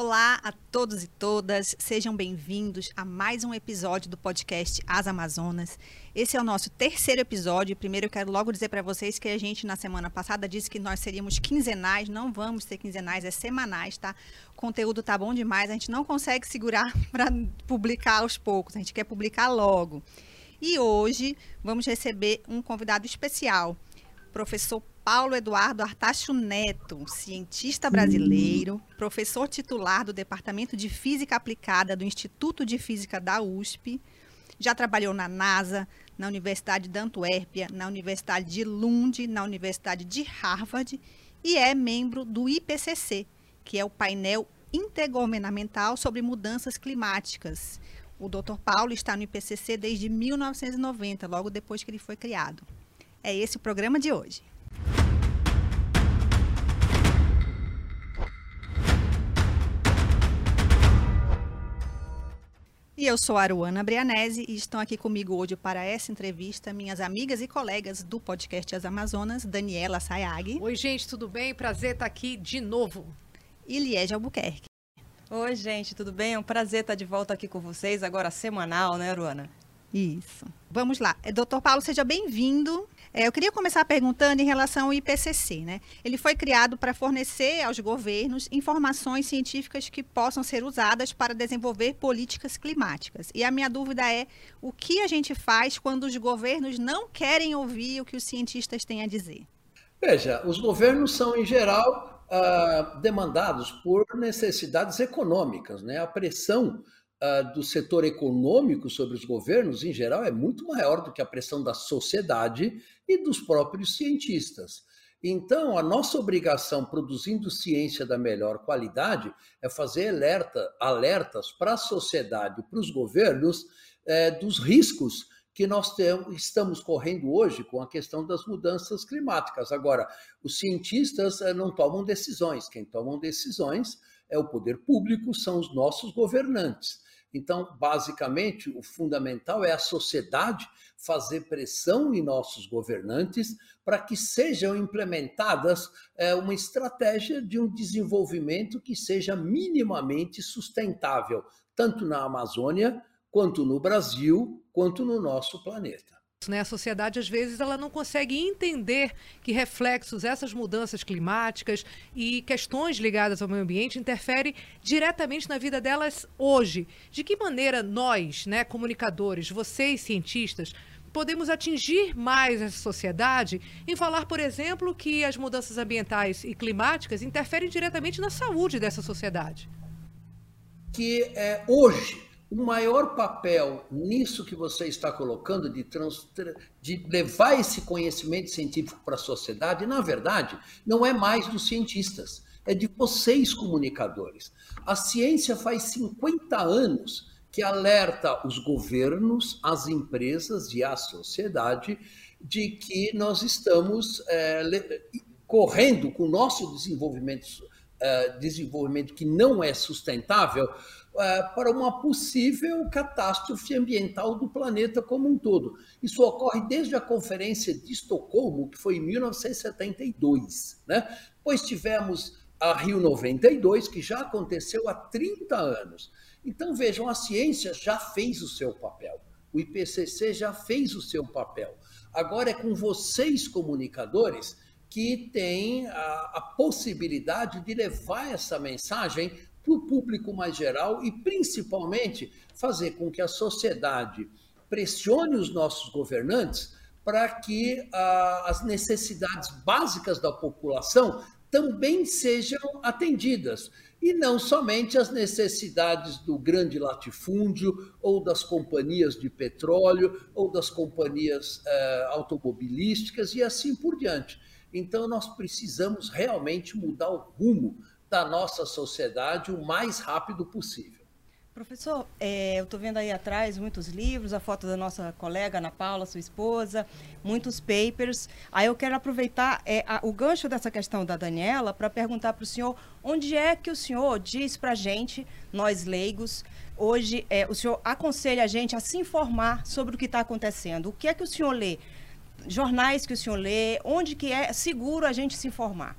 Olá a todos e todas, sejam bem-vindos a mais um episódio do podcast As Amazonas. Esse é o nosso terceiro episódio. Primeiro, eu quero logo dizer para vocês que a gente, na semana passada, disse que nós seríamos quinzenais. Não vamos ser quinzenais, é semanais, tá? O conteúdo tá bom demais, a gente não consegue segurar para publicar aos poucos, a gente quer publicar logo. E hoje vamos receber um convidado especial, professor Paulo Eduardo Artacho Neto, cientista brasileiro, professor titular do Departamento de Física Aplicada do Instituto de Física da USP. Já trabalhou na NASA, na Universidade de Antuérpia, na Universidade de Lund, na Universidade de Harvard e é membro do IPCC, que é o painel intergovernamental sobre mudanças climáticas. O Dr. Paulo está no IPCC desde 1990, logo depois que ele foi criado. É esse o programa de hoje. E eu sou a Aruana Brianese e estão aqui comigo hoje para essa entrevista minhas amigas e colegas do podcast As Amazonas, Daniela Sayag. Oi, gente, tudo bem? Prazer estar aqui de novo. E Liege Albuquerque. Oi, gente, tudo bem? É um prazer estar de volta aqui com vocês, agora semanal, né, Aruana? Isso. Vamos lá. Doutor Paulo, seja bem-vindo. É, eu queria começar perguntando em relação ao IPCC. Né? Ele foi criado para fornecer aos governos informações científicas que possam ser usadas para desenvolver políticas climáticas. E a minha dúvida é o que a gente faz quando os governos não querem ouvir o que os cientistas têm a dizer? Veja, os governos são, em geral, uh, demandados por necessidades econômicas. Né? A pressão uh, do setor econômico sobre os governos, em geral, é muito maior do que a pressão da sociedade e dos próprios cientistas. Então, a nossa obrigação, produzindo ciência da melhor qualidade, é fazer alerta, alertas para a sociedade, para os governos, é, dos riscos que nós temos, estamos correndo hoje com a questão das mudanças climáticas. Agora, os cientistas é, não tomam decisões, quem tomam decisões é o poder público, são os nossos governantes. Então, basicamente, o fundamental é a sociedade fazer pressão em nossos governantes para que sejam implementadas é, uma estratégia de um desenvolvimento que seja minimamente sustentável, tanto na Amazônia, quanto no Brasil, quanto no nosso planeta. Né? A sociedade, às vezes, ela não consegue entender que reflexos, essas mudanças climáticas e questões ligadas ao meio ambiente interferem diretamente na vida delas hoje. De que maneira nós, né, comunicadores, vocês, cientistas, podemos atingir mais essa sociedade em falar, por exemplo, que as mudanças ambientais e climáticas interferem diretamente na saúde dessa sociedade? Que é, hoje o maior papel nisso que você está colocando, de, trans, de levar esse conhecimento científico para a sociedade, na verdade, não é mais dos cientistas, é de vocês, comunicadores. A ciência faz 50 anos que alerta os governos, as empresas e a sociedade de que nós estamos é, correndo com o nosso desenvolvimento, é, desenvolvimento que não é sustentável para uma possível catástrofe ambiental do planeta como um todo. Isso ocorre desde a Conferência de Estocolmo, que foi em 1972. Né? Depois tivemos a Rio 92, que já aconteceu há 30 anos. Então, vejam, a ciência já fez o seu papel. O IPCC já fez o seu papel. Agora é com vocês, comunicadores, que têm a, a possibilidade de levar essa mensagem para o público mais geral e, principalmente, fazer com que a sociedade pressione os nossos governantes para que ah, as necessidades básicas da população também sejam atendidas. E não somente as necessidades do grande latifúndio, ou das companhias de petróleo, ou das companhias eh, automobilísticas e assim por diante. Então, nós precisamos realmente mudar o rumo da nossa sociedade o mais rápido possível. Professor, é, eu estou vendo aí atrás muitos livros, a foto da nossa colega Ana Paula, sua esposa, muitos papers. Aí eu quero aproveitar é, a, o gancho dessa questão da Daniela para perguntar para o senhor onde é que o senhor diz para a gente, nós leigos, hoje é, o senhor aconselha a gente a se informar sobre o que está acontecendo. O que é que o senhor lê? Jornais que o senhor lê? Onde que é seguro a gente se informar?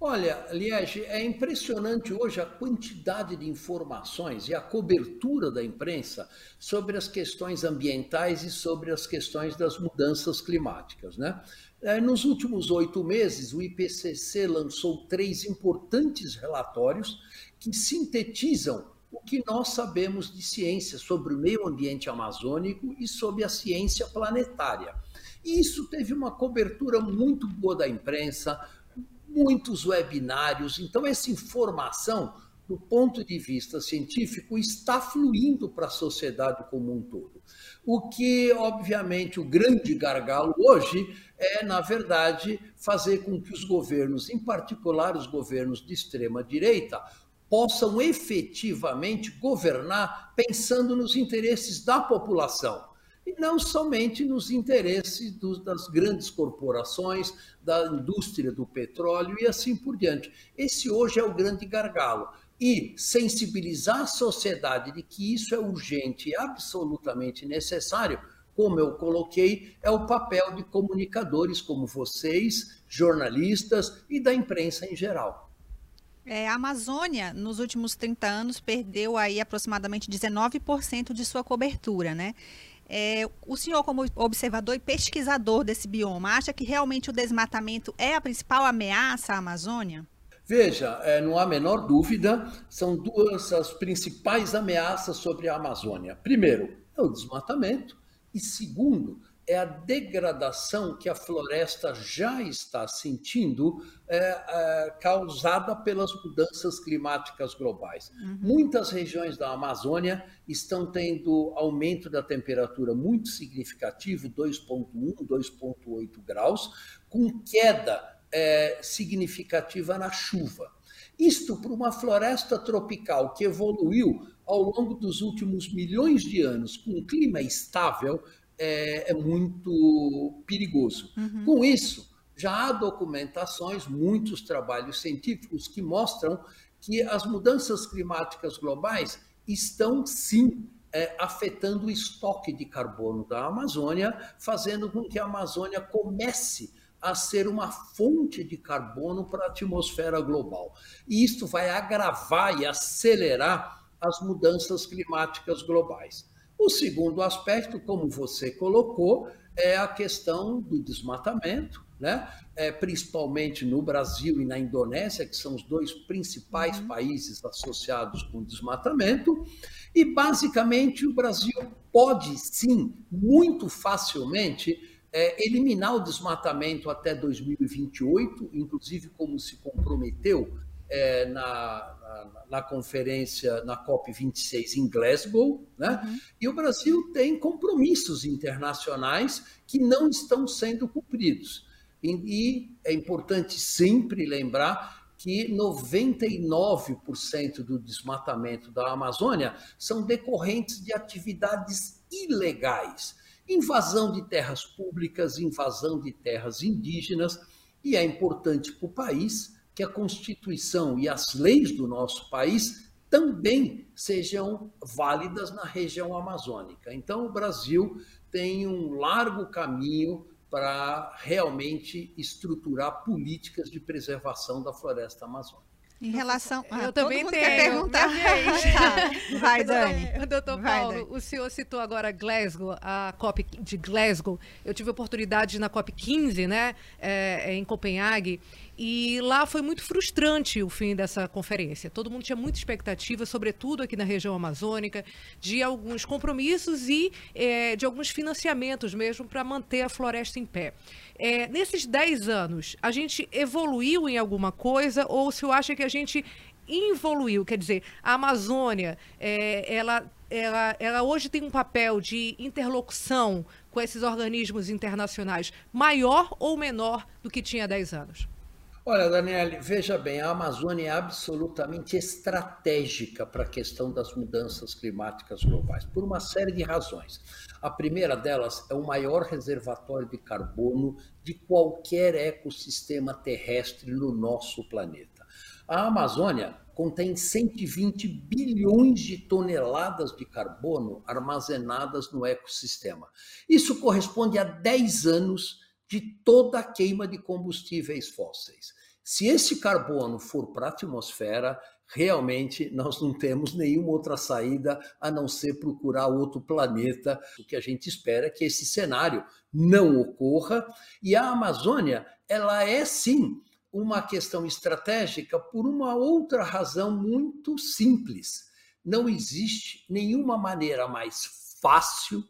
Olha, Liege, é impressionante hoje a quantidade de informações e a cobertura da imprensa sobre as questões ambientais e sobre as questões das mudanças climáticas. Né? É, nos últimos oito meses, o IPCC lançou três importantes relatórios que sintetizam o que nós sabemos de ciência sobre o meio ambiente amazônico e sobre a ciência planetária. E isso teve uma cobertura muito boa da imprensa, muitos webinários. Então, essa informação, do ponto de vista científico, está fluindo para a sociedade como um todo. O que, obviamente, o grande gargalo hoje é, na verdade, fazer com que os governos, em particular os governos de extrema-direita, possam efetivamente governar pensando nos interesses da população e não somente nos interesses dos, das grandes corporações, da indústria do petróleo e assim por diante. Esse hoje é o grande gargalo. E sensibilizar a sociedade de que isso é urgente e absolutamente necessário, como eu coloquei, é o papel de comunicadores como vocês, jornalistas e da imprensa em geral. É, a Amazônia, nos últimos 30 anos, perdeu aí aproximadamente 19% de sua cobertura, né? É, o senhor, como observador e pesquisador desse bioma, acha que realmente o desmatamento é a principal ameaça à Amazônia? Veja, é, não há a menor dúvida, são duas as principais ameaças sobre a Amazônia. Primeiro, é o desmatamento, e segundo, é a degradação que a floresta já está sentindo, é, é, causada pelas mudanças climáticas globais. Uhum. Muitas regiões da Amazônia estão tendo aumento da temperatura muito significativo, 2,1, 2,8 graus, com queda é, significativa na chuva. Isto para uma floresta tropical que evoluiu ao longo dos últimos milhões de anos com um clima estável, é, é muito perigoso. Uhum. Com isso, já há documentações, muitos trabalhos científicos que mostram que as mudanças climáticas globais estão sim é, afetando o estoque de carbono da Amazônia, fazendo com que a Amazônia comece a ser uma fonte de carbono para a atmosfera global. E isso vai agravar e acelerar as mudanças climáticas globais. O segundo aspecto, como você colocou, é a questão do desmatamento, né? É, principalmente no Brasil e na Indonésia, que são os dois principais uhum. países associados com desmatamento. E, basicamente, o Brasil pode, sim, muito facilmente, é, eliminar o desmatamento até 2028, inclusive como se comprometeu é, na, na, na, conferência, na COP26 em Glasgow, né? Uhum. e o Brasil tem compromissos internacionais que não estão sendo cumpridos. E, e é importante sempre lembrar que 99% do desmatamento da Amazônia são decorrentes de atividades ilegais, invasão de terras públicas, invasão de terras indígenas, e é importante para o país que a Constituição e as leis do nosso país também sejam válidas na região amazônica. Então, o Brasil tem um largo caminho para realmente estruturar políticas de preservação da floresta amazônica. Em relação. Ah, eu também tenho. Quer perguntar. tá. Vai, Dani. Doutor Vai, Paulo, Dani. o senhor citou agora Glasgow, a COP de Glasgow. Eu tive a oportunidade na COP 15, né, é, em Copenhague. E lá foi muito frustrante o fim dessa conferência. Todo mundo tinha muita expectativa, sobretudo aqui na região amazônica, de alguns compromissos e é, de alguns financiamentos mesmo para manter a floresta em pé. É, nesses 10 anos, a gente evoluiu em alguma coisa ou se eu acha que a gente evoluiu? Quer dizer, a Amazônia, é, ela, ela, ela hoje tem um papel de interlocução com esses organismos internacionais maior ou menor do que tinha 10 anos? Olha, Daniele, veja bem, a Amazônia é absolutamente estratégica para a questão das mudanças climáticas globais, por uma série de razões. A primeira delas é o maior reservatório de carbono de qualquer ecossistema terrestre no nosso planeta. A Amazônia contém 120 bilhões de toneladas de carbono armazenadas no ecossistema. Isso corresponde a 10 anos de toda a queima de combustíveis fósseis. Se esse carbono for para a atmosfera, realmente nós não temos nenhuma outra saída a não ser procurar outro planeta. O que a gente espera é que esse cenário não ocorra. E a Amazônia, ela é sim uma questão estratégica por uma outra razão muito simples. Não existe nenhuma maneira mais fácil,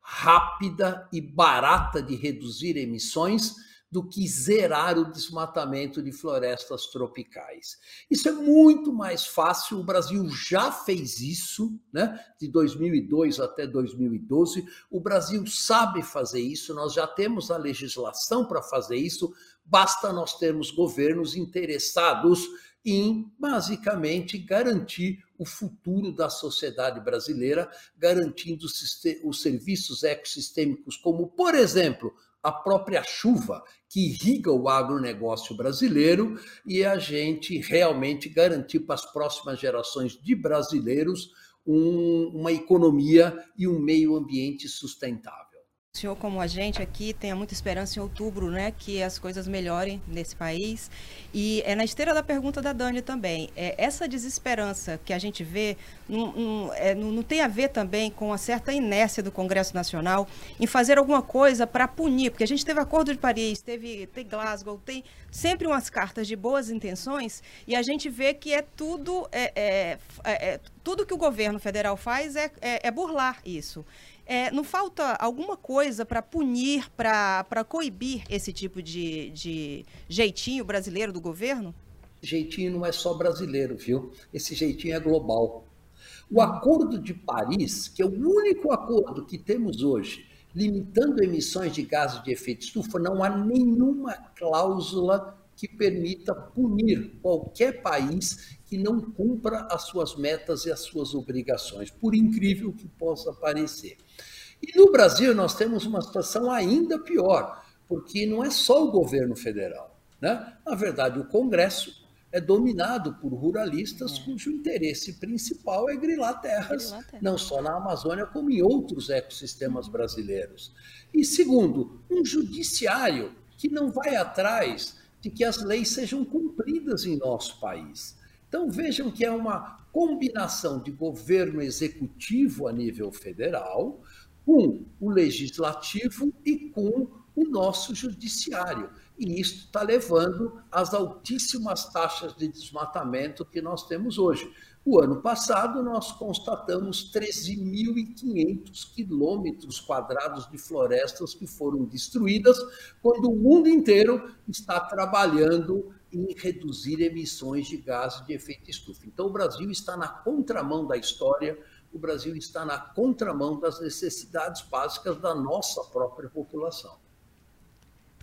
rápida e barata de reduzir emissões do que zerar o desmatamento de florestas tropicais. Isso é muito mais fácil, o Brasil já fez isso, né? de 2002 até 2012. O Brasil sabe fazer isso, nós já temos a legislação para fazer isso, basta nós termos governos interessados em, basicamente, garantir o futuro da sociedade brasileira, garantindo os serviços ecossistêmicos, como, por exemplo, a própria chuva que irriga o agronegócio brasileiro e a gente realmente garantir para as próximas gerações de brasileiros um, uma economia e um meio ambiente sustentável. O senhor, como a gente aqui, tenha muita esperança em outubro, né, que as coisas melhorem nesse país. E é na esteira da pergunta da Dani também. É, essa desesperança que a gente vê não, não, é, não, não, tem a ver também com uma certa inércia do Congresso Nacional em fazer alguma coisa para punir, porque a gente teve Acordo de Paris, teve, tem Glasgow, tem sempre umas cartas de boas intenções e a gente vê que é tudo, é, é, é, é tudo que o governo federal faz é, é, é burlar isso. É, não falta alguma coisa para punir, para coibir esse tipo de, de jeitinho brasileiro do governo? Jeitinho não é só brasileiro, viu? Esse jeitinho é global. O Acordo de Paris, que é o único acordo que temos hoje, limitando emissões de gases de efeito estufa, não há nenhuma cláusula que permita punir qualquer país que não cumpra as suas metas e as suas obrigações, por incrível que possa parecer. E no Brasil nós temos uma situação ainda pior, porque não é só o governo federal. Né? Na verdade, o Congresso é dominado por ruralistas é. cujo interesse principal é grilar terras, grilar terra. não só na Amazônia, como em outros ecossistemas brasileiros. E segundo, um judiciário que não vai atrás de que as leis sejam cumpridas em nosso país. Então vejam que é uma combinação de governo executivo a nível federal com o legislativo e com o nosso judiciário. E isso está levando às altíssimas taxas de desmatamento que nós temos hoje. O ano passado, nós constatamos 13.500 quilômetros quadrados de florestas que foram destruídas, quando o mundo inteiro está trabalhando em reduzir emissões de gases de efeito estufa. Então, o Brasil está na contramão da história, o Brasil está na contramão das necessidades básicas da nossa própria população.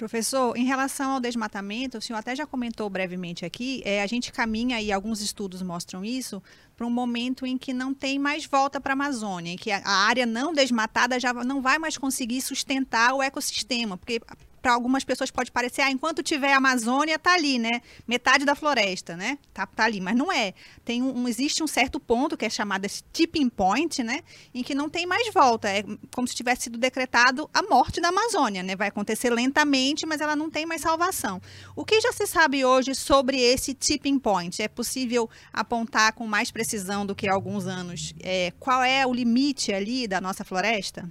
Professor, em relação ao desmatamento, o senhor até já comentou brevemente aqui, é, a gente caminha, e alguns estudos mostram isso, para um momento em que não tem mais volta para a Amazônia, em que a, a área não desmatada já não vai mais conseguir sustentar o ecossistema, porque para algumas pessoas pode parecer, ah, enquanto tiver Amazônia, tá ali, né? Metade da floresta, né? Tá, tá ali, mas não é. Tem um, existe um certo ponto que é chamado esse tipping point, né? Em que não tem mais volta. É como se tivesse sido decretado a morte da Amazônia, né? Vai acontecer lentamente, mas ela não tem mais salvação. O que já se sabe hoje sobre esse tipping point? É possível apontar com mais precisão do que há alguns anos? É, qual é o limite ali da nossa floresta?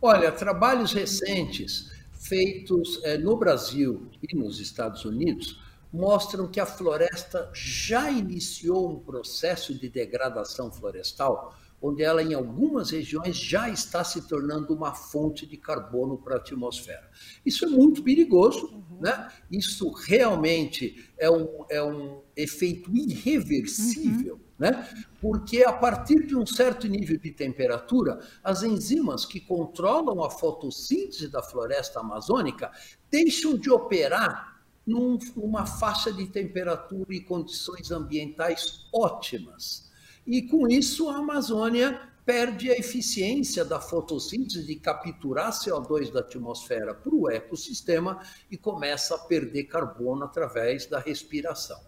Olha, trabalhos recentes feitos é, no Brasil e nos Estados Unidos mostram que a floresta já iniciou um processo de degradação florestal, onde ela, em algumas regiões, já está se tornando uma fonte de carbono para a atmosfera. Isso é muito perigoso, uhum. né? isso realmente é um, é um efeito irreversível. Uhum né? Porque a partir de um certo nível de temperatura, as enzimas que controlam a fotossíntese da floresta amazônica deixam de operar numa faixa de temperatura e condições ambientais ótimas. E com isso a Amazônia perde a eficiência da fotossíntese de capturar CO2 da atmosfera para o ecossistema e começa a perder carbono através da respiração.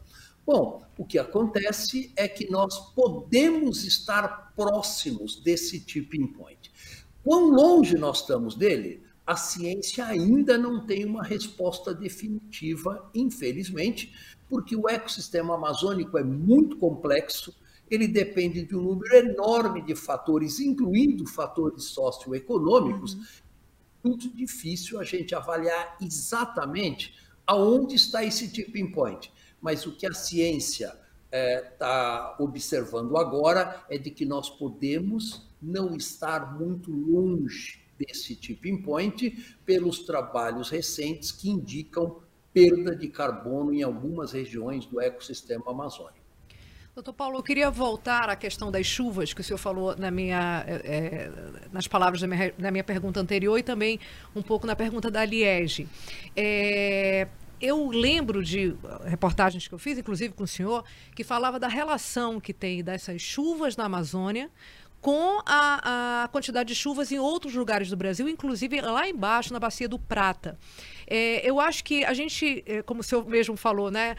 Bom, o que acontece é que nós podemos estar próximos desse tipping point. Quão longe nós estamos dele? a ciência ainda não tem uma resposta definitiva, infelizmente, porque o ecossistema amazônico é muito complexo, ele depende de um número enorme de fatores, incluindo fatores socioeconômicos. Uhum. Muito difícil a gente avaliar exatamente aonde está esse tipping point. Mas o que a ciência está é, observando agora é de que nós podemos não estar muito longe desse tipping point pelos trabalhos recentes que indicam perda de carbono em algumas regiões do ecossistema amazônico. Doutor Paulo, eu queria voltar à questão das chuvas que o senhor falou na minha, é, nas palavras da minha, na minha pergunta anterior e também um pouco na pergunta da Liege. É, eu lembro de reportagens que eu fiz, inclusive com o senhor, que falava da relação que tem dessas chuvas na Amazônia com a, a, quantidade de chuvas em outros lugares do Brasil, inclusive lá embaixo, na Bacia do Prata. É, eu acho que a gente, é, como o senhor mesmo falou, né,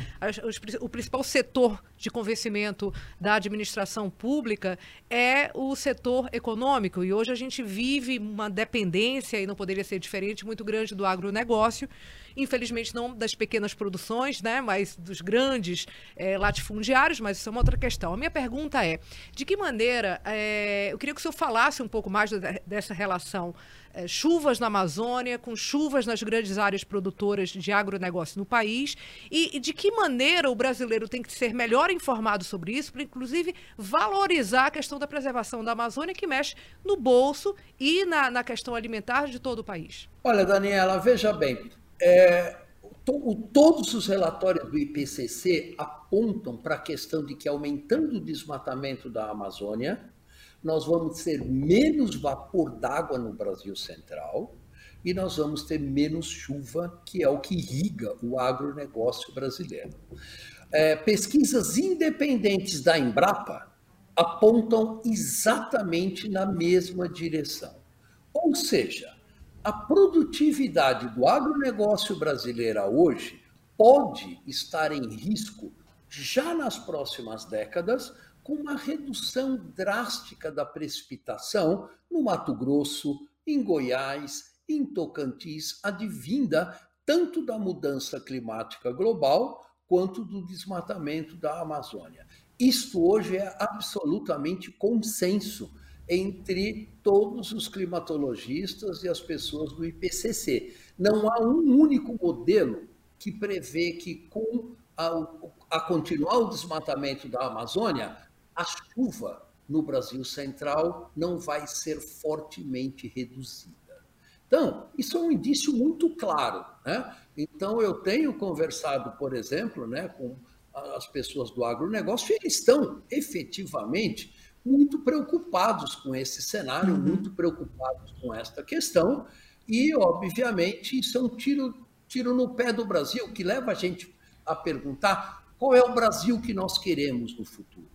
o principal setor de convencimento da administração pública é o setor econômico. E hoje a gente vive uma dependência, e não poderia ser diferente, muito grande do agronegócio infelizmente não das pequenas produções, né, mas dos grandes é, latifundiários, mas isso é uma outra questão. A minha pergunta é, de que maneira, é, eu queria que o senhor falasse um pouco mais dessa relação é, chuvas na Amazônia, com chuvas nas grandes áreas produtoras de agronegócio no país, e, e, de que maneira o brasileiro tem que ser melhor informado sobre isso, para inclusive valorizar a questão da preservação da Amazônia, que mexe no bolso e na, na questão alimentar de todo o país. Olha, Daniela, veja bem, é, to, todos os relatórios do IPCC apontam para a questão de que, aumentando o desmatamento da Amazônia, nós vamos ter menos vapor d'água no Brasil Central e nós vamos ter menos chuva, que é o que irriga o agronegócio brasileiro. É, pesquisas independentes da Embrapa apontam exatamente na mesma direção. Ou seja, a produtividade do agronegócio brasileiro hoje pode estar em risco já nas próximas décadas, com uma redução drástica da precipitação no Mato Grosso, em Goiás, em Tocantins, advinda tanto da mudança climática global quanto do desmatamento da Amazônia. Isto hoje é absolutamente consenso entre todos os climatologistas e as pessoas do IPCC. Não há um único modelo que prevê que, com a, a continuar o desmatamento da Amazônia, a chuva no Brasil Central não vai ser fortemente reduzida. Então, isso é um indício muito claro. Né? Então, eu tenho conversado, por exemplo, né, com as pessoas do agronegócio, e eles estão efetivamente muito preocupados com esse cenário, uhum. muito preocupados com esta questão, e, obviamente, isso é um tiro, tiro no pé do Brasil, que leva a gente a perguntar qual é o Brasil que nós queremos no futuro.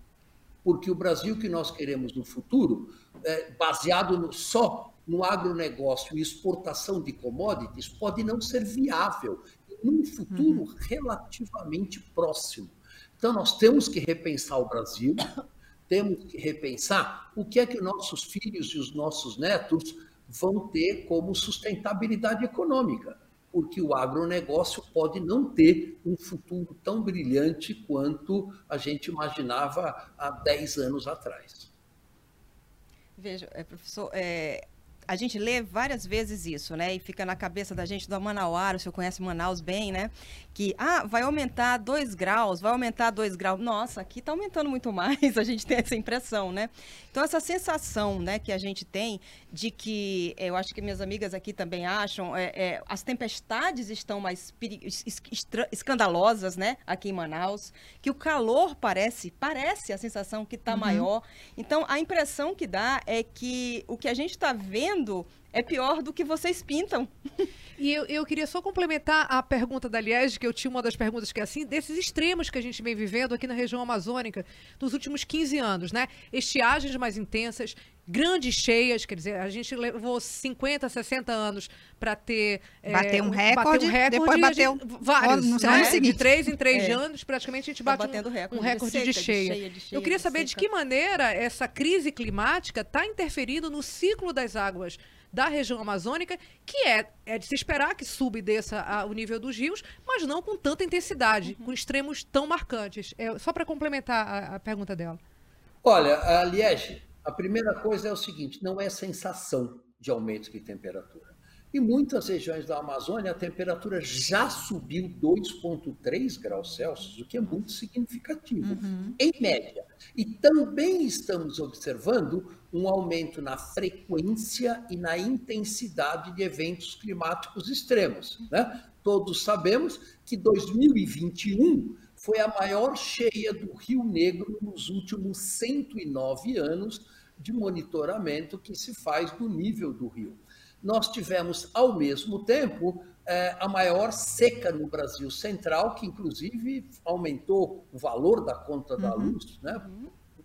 Porque o Brasil que nós queremos no futuro, é, baseado no, só no agronegócio e exportação de commodities, pode não ser viável num futuro uhum. relativamente próximo. Então, nós temos que repensar o Brasil, temos que repensar o que é que nossos filhos e os nossos netos vão ter como sustentabilidade econômica, porque o agronegócio pode não ter um futuro tão brilhante quanto a gente imaginava há 10 anos atrás. Veja, é, professor, é, a gente lê várias vezes isso, né? E fica na cabeça da gente do Manauara, o senhor conhece Manaus bem, né? Que, ah, vai aumentar dois graus, vai aumentar dois graus. Nossa, aqui está aumentando muito mais, a gente tem essa impressão, né? Então, essa sensação, né, que a gente tem de que, eu acho que minhas amigas aqui também acham, é, é as tempestades estão mais escandalosas, né, aqui em Manaus, que o calor parece, parece a sensação que está uhum. maior. Então, a impressão que dá é que o que a gente está vendo vendo é pior do que vocês pintam. E eu, eu queria só complementar a pergunta da Liege, que eu tinha uma das perguntas que é assim, desses extremos que a gente vem vivendo aqui na região amazônica nos últimos 15 anos, né? Estiagens mais intensas, grandes cheias, quer dizer, a gente levou 50, 60 anos para ter... Bater é, um recorde, um recorde depois bateu... Gente, vários, no né? De três em três é. anos, praticamente a gente tá bate um, recorde, um recorde de, seca, de, cheia. de, cheia. de, cheia. Eu queria saber de que maneira essa crise climática está interferindo no ciclo das águas da região amazônica, que é, é de se esperar que suba e desça a, o nível dos rios, mas não com tanta intensidade, uhum. com extremos tão marcantes. É, só para complementar a, a, pergunta dela. Olha, a Liege, a primeira coisa é o seguinte: não é sensação de aumento de temperatura. Em muitas regiões da Amazônia, a temperatura já subiu 2,3 graus Celsius, o que é muito significativo, uhum. em média. E também estamos observando um aumento na frequência e na intensidade de eventos climáticos extremos. Né? Todos sabemos que 2021 foi a maior cheia do Rio Negro nos últimos 109 anos de monitoramento que se faz do nível do rio nós tivemos, ao mesmo tempo, é, a maior seca no Brasil Central, que inclusive aumentou o valor da conta da uhum. luz né,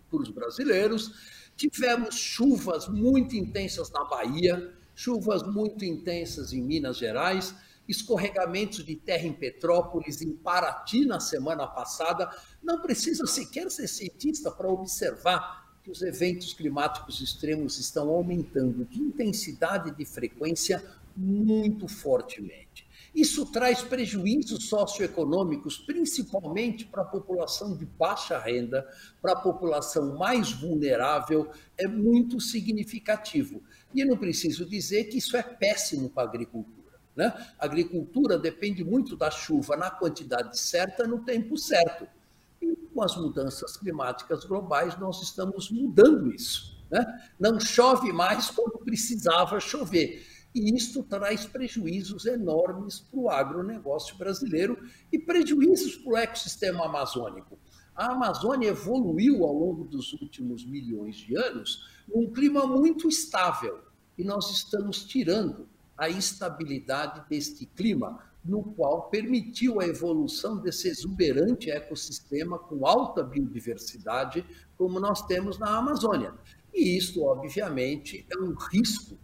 para os brasileiros. Tivemos chuvas muito intensas na Bahia, chuvas muito intensas em Minas Gerais, escorregamentos de terra em Petrópolis, em Paraty na semana passada. Não precisa sequer ser cientista para observar que os eventos climáticos extremos estão aumentando de intensidade e de frequência muito fortemente. Isso traz prejuízos socioeconômicos, principalmente para a população de baixa renda, para a população mais vulnerável, é muito significativo. E não preciso dizer que isso é péssimo para a agricultura. Né? A agricultura depende muito da chuva na quantidade certa, no tempo certo. E com as mudanças climáticas globais, nós estamos mudando isso. Né? Não chove mais quando precisava chover. E isto traz prejuízos enormes para o agronegócio brasileiro e prejuízos para o ecossistema amazônico. A Amazônia evoluiu ao longo dos últimos milhões de anos num clima muito estável e nós estamos tirando a estabilidade deste clima no qual permitiu a evolução desse exuberante ecossistema com alta biodiversidade, como nós temos na Amazônia. E isso, obviamente, é um risco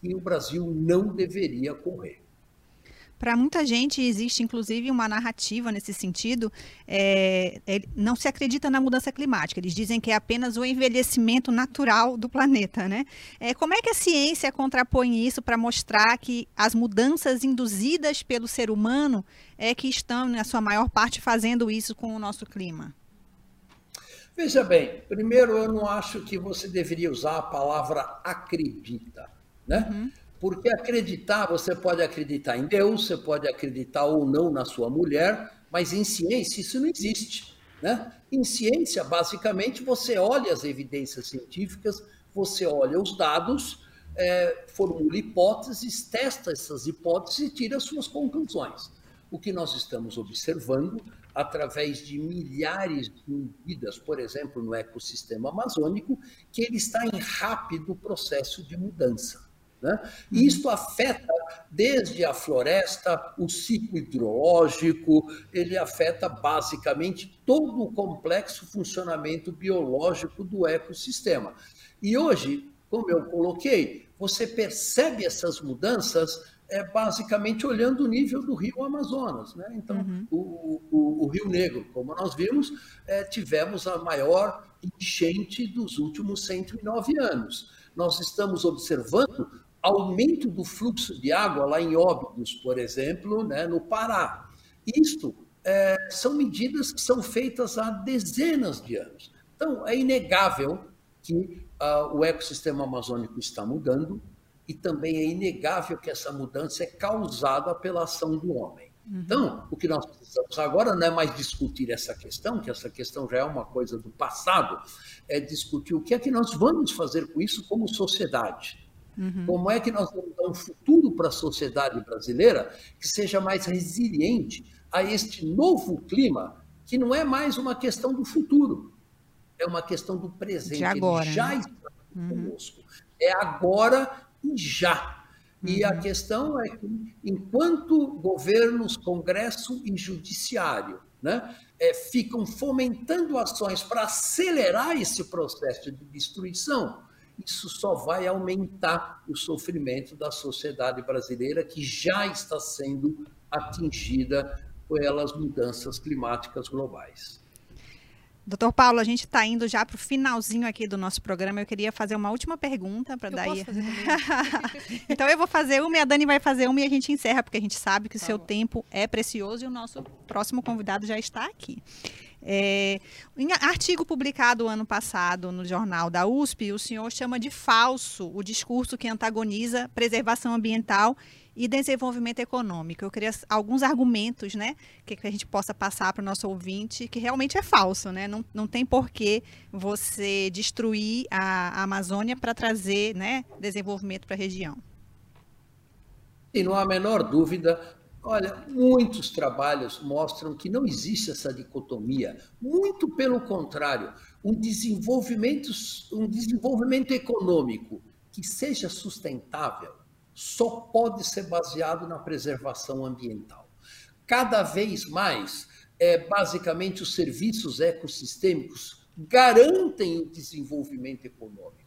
que o Brasil não deveria correr. Para muita gente existe inclusive uma narrativa nesse sentido. É, é, não se acredita na mudança climática. Eles dizem que é apenas o envelhecimento natural do planeta, né? É, como é que a ciência contrapõe isso para mostrar que as mudanças induzidas pelo ser humano é que estão, na sua maior parte, fazendo isso com o nosso clima? Veja bem, primeiro eu não acho que você deveria usar a palavra acredita, né? Uhum. Porque acreditar, você pode acreditar em Deus, você pode acreditar ou não na sua mulher, mas em ciência isso não existe. Né? Em ciência, basicamente, você olha as evidências científicas, você olha os dados, é, formula hipóteses, testa essas hipóteses e tira suas conclusões. O que nós estamos observando através de milhares de vidas, por exemplo, no ecossistema amazônico, que ele está em rápido processo de mudança. Né? E isso afeta desde a floresta, o ciclo hidrológico, ele afeta basicamente todo o complexo funcionamento biológico do ecossistema. E hoje, como eu coloquei, você percebe essas mudanças é, basicamente olhando o nível do rio Amazonas. Né? Então, uhum. o, o, o, Rio Negro, como nós vimos, é, tivemos a maior enchente dos últimos 109 anos. Nós estamos observando aumento do fluxo de água lá em Óbidos, por exemplo, né, no Pará. Isto é, são medidas que são feitas há dezenas de anos. Então, é inegável que uh, o ecossistema amazônico está mudando e também é inegável que essa mudança é causada pela ação do homem. Uhum. Então, o que nós precisamos agora não é mais discutir essa questão, que essa questão já é uma coisa do passado, é discutir o que é que nós vamos fazer com isso como sociedade. Uhum. Como é que nós vamos dar um futuro para a sociedade brasileira que seja mais resiliente a este novo clima, que não é mais uma questão do futuro, é uma questão do presente. De agora, Ele já né? está uhum. conosco. É agora e já. E a uhum. questão é que, enquanto governos, Congresso e Judiciário né, é, ficam fomentando ações para acelerar esse processo de destruição, isso só vai aumentar o sofrimento da sociedade brasileira, que já está sendo atingida pelas mudanças climáticas globais. Doutor Paulo, a gente está indo já para o finalzinho aqui do nosso programa. Eu queria fazer uma última pergunta para daí. então eu vou fazer uma e a Dani vai fazer uma e a gente encerra, porque a gente sabe que o tá seu bom. tempo é precioso e o nosso próximo convidado já está aqui. É, em artigo publicado ano passado no jornal da USP, o senhor chama de falso o discurso que antagoniza preservação ambiental e desenvolvimento econômico. Eu queria alguns argumentos, né, que, a gente possa passar para o nosso ouvinte, que realmente é falso, né? Não, não tem porquê você destruir a, a Amazônia para trazer, né, desenvolvimento para a região. E não há a menor dúvida, Olha, muitos trabalhos mostram que não existe essa dicotomia. Muito pelo contrário, um desenvolvimento, um desenvolvimento econômico que seja sustentável só pode ser baseado na preservação ambiental. Cada vez mais, é, basicamente, os serviços ecossistêmicos garantem o desenvolvimento econômico.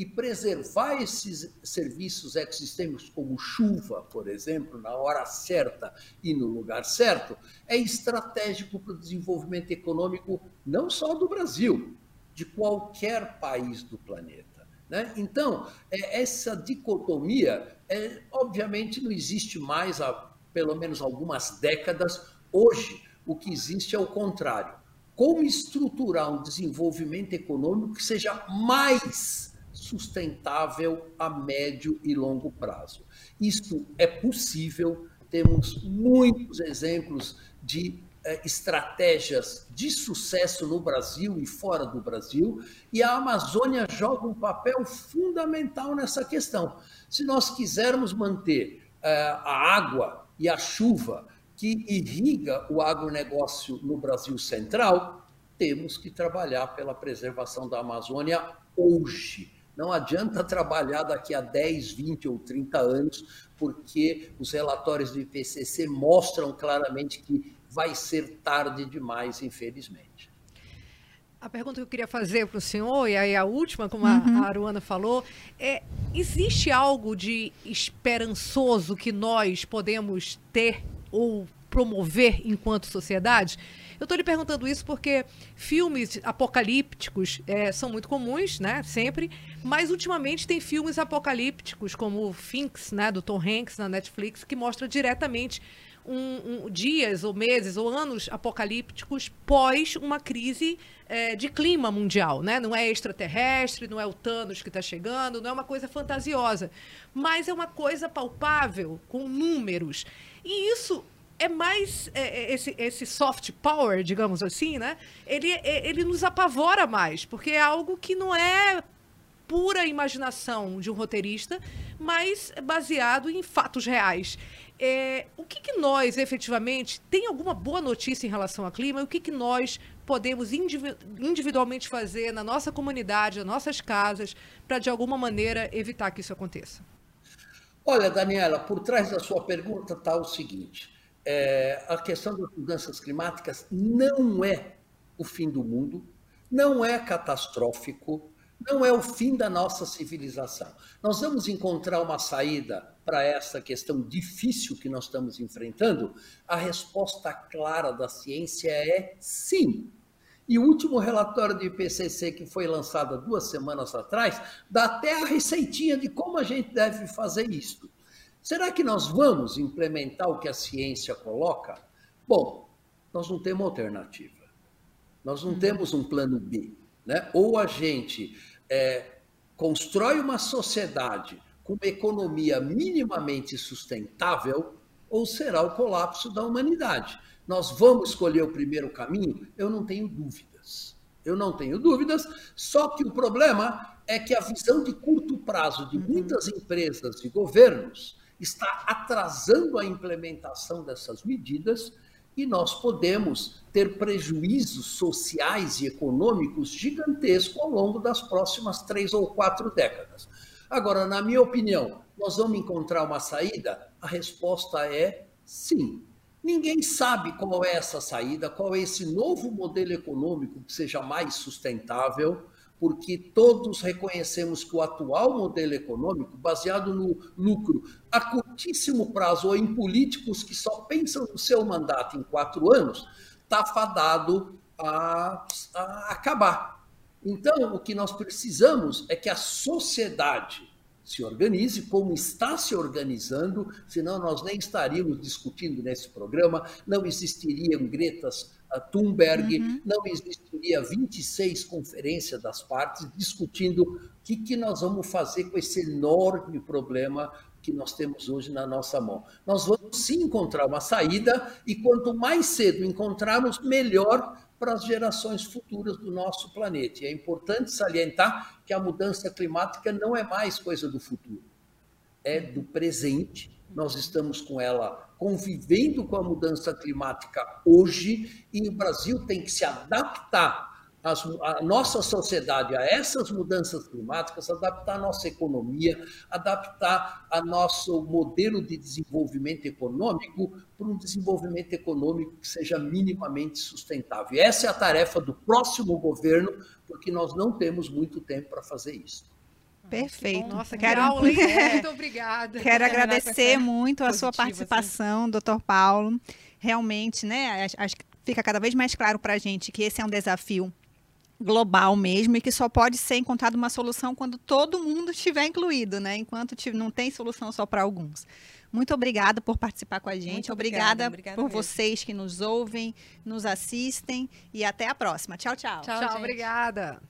E preservar esses serviços ecossistêmicos, como chuva, por exemplo, na hora certa e no lugar certo, é estratégico para o desenvolvimento econômico não só do Brasil, de qualquer país do planeta. Né? Então, é, essa dicotomia, é, obviamente, não existe mais há pelo menos algumas décadas. Hoje, o que existe é o contrário. Como estruturar um desenvolvimento econômico que seja mais sustentável a médio e longo prazo? Isso é possível, temos muitos exemplos de é, estratégias de sucesso no Brasil e fora do Brasil, e a Amazônia joga um papel fundamental nessa questão. Se nós quisermos manter é, a água e a chuva que irriga o agronegócio no Brasil central, temos que trabalhar pela preservação da Amazônia hoje. Não adianta trabalhar daqui a 10, 20 ou 30 anos, porque os relatórios do IPCC mostram claramente que vai ser tarde demais, infelizmente. A pergunta que eu queria fazer para o senhor, e aí a última, como uhum. a Aruana falou, é: existe algo de esperançoso que nós podemos ter ou promover enquanto sociedade? Eu estou lhe perguntando isso porque filmes apocalípticos é, são muito comuns, né? Sempre. Mas ultimamente tem filmes apocalípticos, como o Finks, né? Do Tom Hanks na Netflix, que mostra diretamente um, um, dias ou meses ou anos apocalípticos pós uma crise é, de clima mundial, né? Não é extraterrestre, não é o Thanos que está chegando, não é uma coisa fantasiosa, mas é uma coisa palpável, com números. E isso é mais é, é esse, esse soft power, digamos assim, né? Ele, é, ele nos apavora mais, porque é algo que não é pura imaginação de um roteirista, mas baseado em fatos reais. É, o que, que, nós, efetivamente, tem alguma boa notícia em relação ao clima? O que, que nós podemos individualmente fazer na nossa comunidade, nas nossas casas, para, de alguma maneira, evitar que isso aconteça? Olha, Daniela, por trás da sua pergunta está o seguinte: é, a questão das mudanças climáticas não é o fim do mundo, não é catastrófico, não é o fim da nossa civilização. Nós vamos encontrar uma saída para essa questão difícil que nós estamos enfrentando? A resposta clara da ciência é sim. E o último relatório do IPCC, que foi lançado há duas semanas atrás, dá até a receitinha de como a gente deve fazer isso. Será que nós vamos implementar o que a ciência coloca? Bom, nós não temos alternativa. Nós não temos um plano B. Né? Ou a gente é, constrói uma sociedade com uma economia minimamente sustentável, ou será o colapso da humanidade. Nós vamos escolher o primeiro caminho? Eu não tenho dúvidas. Eu não tenho dúvidas, só que o problema é que a visão de curto prazo de uhum. muitas empresas e governos está atrasando a implementação dessas medidas e nós podemos ter prejuízos sociais e econômicos gigantescos ao longo das próximas três ou quatro décadas. Agora, na minha opinião, nós vamos encontrar uma saída? A resposta é sim. Ninguém sabe qual é essa saída, qual é esse novo modelo econômico que seja mais sustentável, porque todos reconhecemos que o atual modelo econômico, baseado no lucro a curtíssimo prazo ou em políticos que só pensam no seu mandato em quatro anos, está fadado a, a acabar. Então, o que nós precisamos é que a sociedade se organize como está se organizando, senão nós nem estaríamos discutindo nesse programa, não existiriam Gretas Thunberg, uhum. não existiria 26 conferências das partes discutindo o que, que nós vamos fazer com esse enorme problema que nós temos hoje na nossa mão. Nós vamos sim encontrar uma saída e quanto mais cedo encontrarmos, melhor para as gerações futuras do nosso planeta. E é importante salientar que a mudança climática não é mais coisa do futuro, é do presente. Nós estamos com ela convivendo com a mudança climática hoje e o Brasil tem que se adaptar a nossa sociedade a essas mudanças climáticas, adaptar a nossa economia, adaptar a nosso modelo de desenvolvimento econômico para um desenvolvimento econômico que seja minimamente sustentável. E essa é a tarefa do próximo governo, porque nós não temos muito tempo para fazer isso. Perfeito. Nossa, quero... que aula? Muito obrigada. Quero agradecer muito a sua assim. participação, assim. doutor Paulo. Realmente, né, acho que fica cada vez mais claro para a gente que esse é um desafio global mesmo e que só pode ser encontrada uma solução quando todo mundo estiver incluído, né? Enquanto não tem solução só para alguns. Muito obrigada por participar com a gente. Muito obrigada, obrigada, por mesmo. vocês que nos ouvem, nos assistem e até a próxima. Tchau, tchau. Tchau, tchau obrigada.